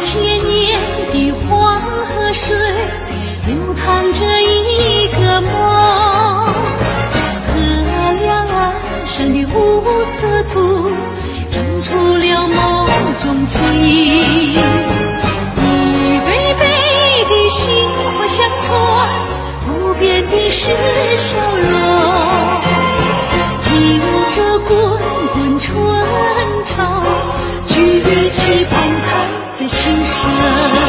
千年的黄河水流淌着一个梦，河两岸上的五色土长出了梦中情。心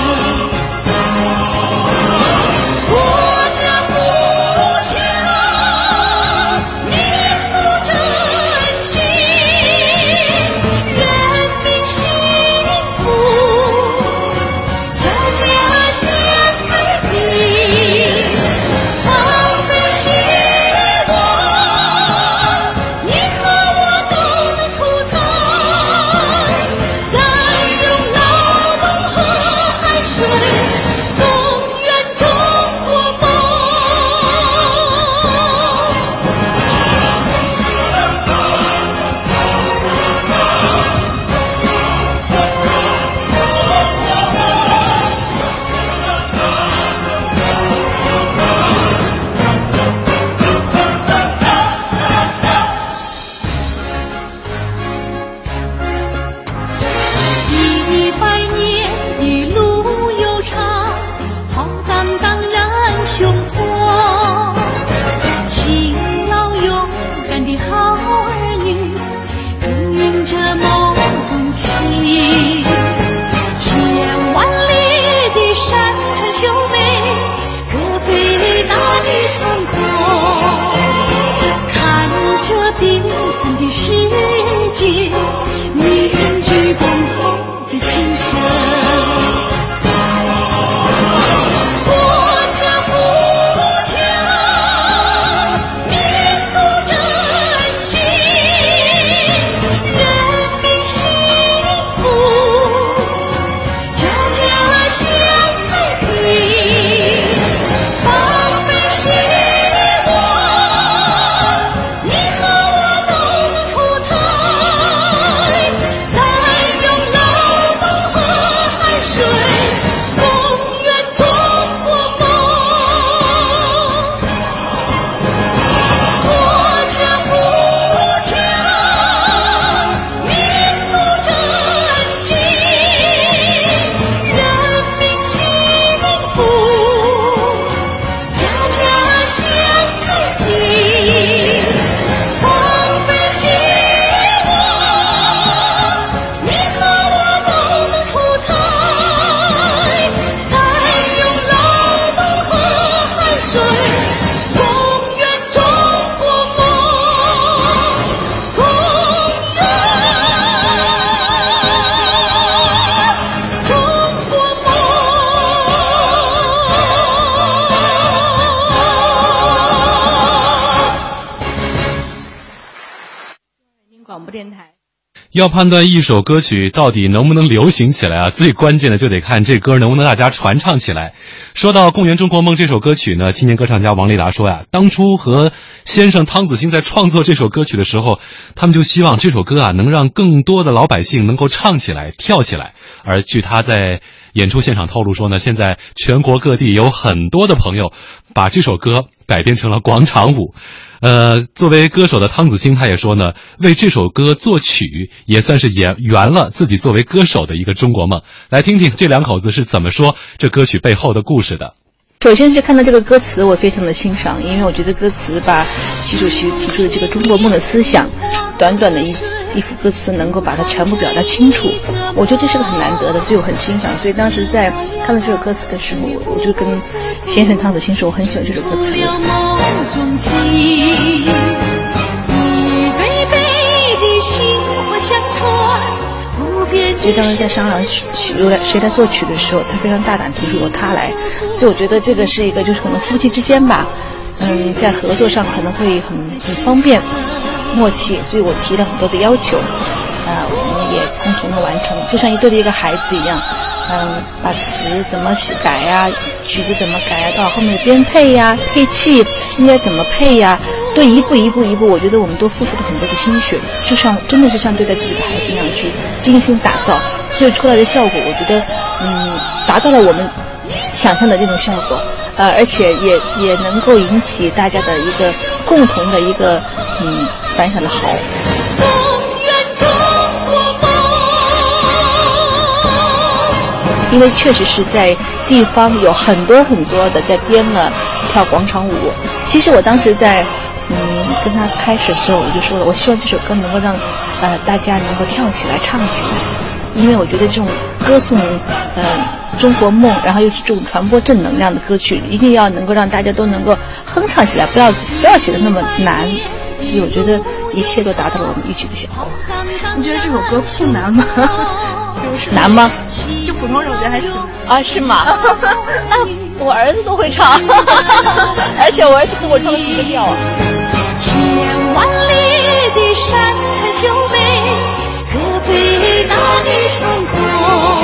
广播电台。要判断一首歌曲到底能不能流行起来啊，最关键的就得看这歌能不能大家传唱起来。说到《公园中国梦》这首歌曲呢，青年歌唱家王丽达说呀，当初和先生汤子星在创作这首歌曲的时候，他们就希望这首歌啊能让更多的老百姓能够唱起来、跳起来。而据他在演出现场透露说呢，现在全国各地有很多的朋友把这首歌改编成了广场舞。呃，作为歌手的汤子星，他也说呢，为这首歌作曲，也算是圆圆了自己作为歌手的一个中国梦。来听听这两口子是怎么说这歌曲背后的故事的。首先是看到这个歌词，我非常的欣赏，因为我觉得歌词把习主席提出的这个中国梦的思想，短短的一一幅歌词能够把它全部表达清楚，我觉得这是个很难得的，所以我很欣赏。所以当时在看到这首歌词的时候，我就跟先生汤子欣说，我很喜欢这首歌词。所以当时在商量由来谁来作曲的时候，他非常大胆提出由他来，所以我觉得这个是一个就是可能夫妻之间吧，嗯，在合作上可能会很很方便，默契，所以我提了很多的要求，啊，我们也共同的完成，就像一对的一个孩子一样，嗯，把词怎么改呀，曲子怎么改呀，到后面的编配呀、配器应该怎么配呀。对，一步一步一步，我觉得我们都付出了很多的心血，就像真的是像对待自己的孩子一样去精心打造，所以出来的效果，我觉得，嗯，达到了我们想象的这种效果，呃，而且也也能够引起大家的一个共同的一个嗯反响的好。因为确实是在地方有很多很多的在编了跳广场舞，其实我当时在。嗯，跟他开始的时候我就说了，我希望这首歌能够让，呃，大家能够跳起来、唱起来，因为我觉得这种歌颂，呃，中国梦，然后又是这种传播正能量的歌曲，一定要能够让大家都能够哼唱起来，不要不要写的那么难。所以我觉得一切都达到了我们预期的效果。你觉得这首歌不难吗？就是难吗？就普通人我觉得还挺难啊？是吗？那我儿子都会唱，而且我儿子跟我唱的是一个调啊。千万里的山川秀美，可飞那一场空。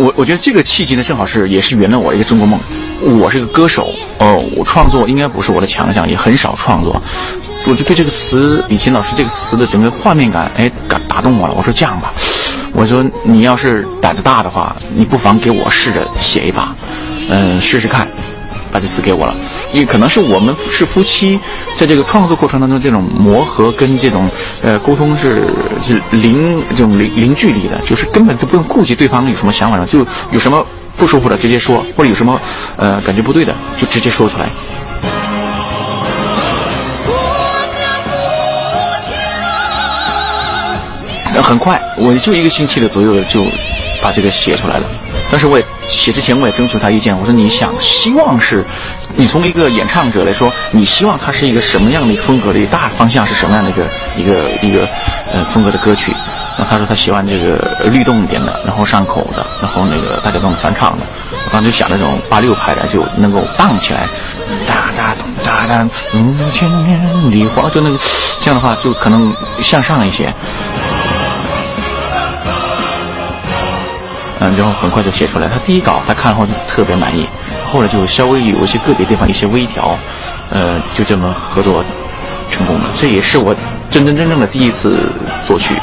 我我觉得这个契机呢，正好是也是圆了我一个中国梦。我是个歌手，哦，我创作应该不是我的强项，也很少创作。我就对这个词，李琴老师这个词的整个画面感，哎，感打动我了。我说这样吧，我说你要是胆子大的话，你不妨给我试着写一把，嗯，试试看。把这词给我了，因为可能是我们是夫妻，在这个创作过程当中，这种磨合跟这种呃沟通是是零这种零零距离的，就是根本都不用顾及对方有什么想法了，就有什么不舒服的直接说，或者有什么呃感觉不对的就直接说出来。很快，我就一个星期的左右就把这个写出来了。但是我也写之前我也征求他意见，我说你想希望是，你从一个演唱者来说，你希望他是一个什么样的风格的大方向是什么样的一个一个一个呃风格的歌曲？然后他说他喜欢这个律动一点的，然后上口的，然后那个大家都能传唱的。我刚就想那种八六拍的就能够荡起来，哒哒咚哒哒，嗯，千年的花，就那个这样的话就可能向上一些。嗯，然后很快就写出来。他第一稿他看后就特别满意，后来就稍微有一些个别地方一些微调，呃，就这么合作成功了。这也是我真真正正的第一次作曲。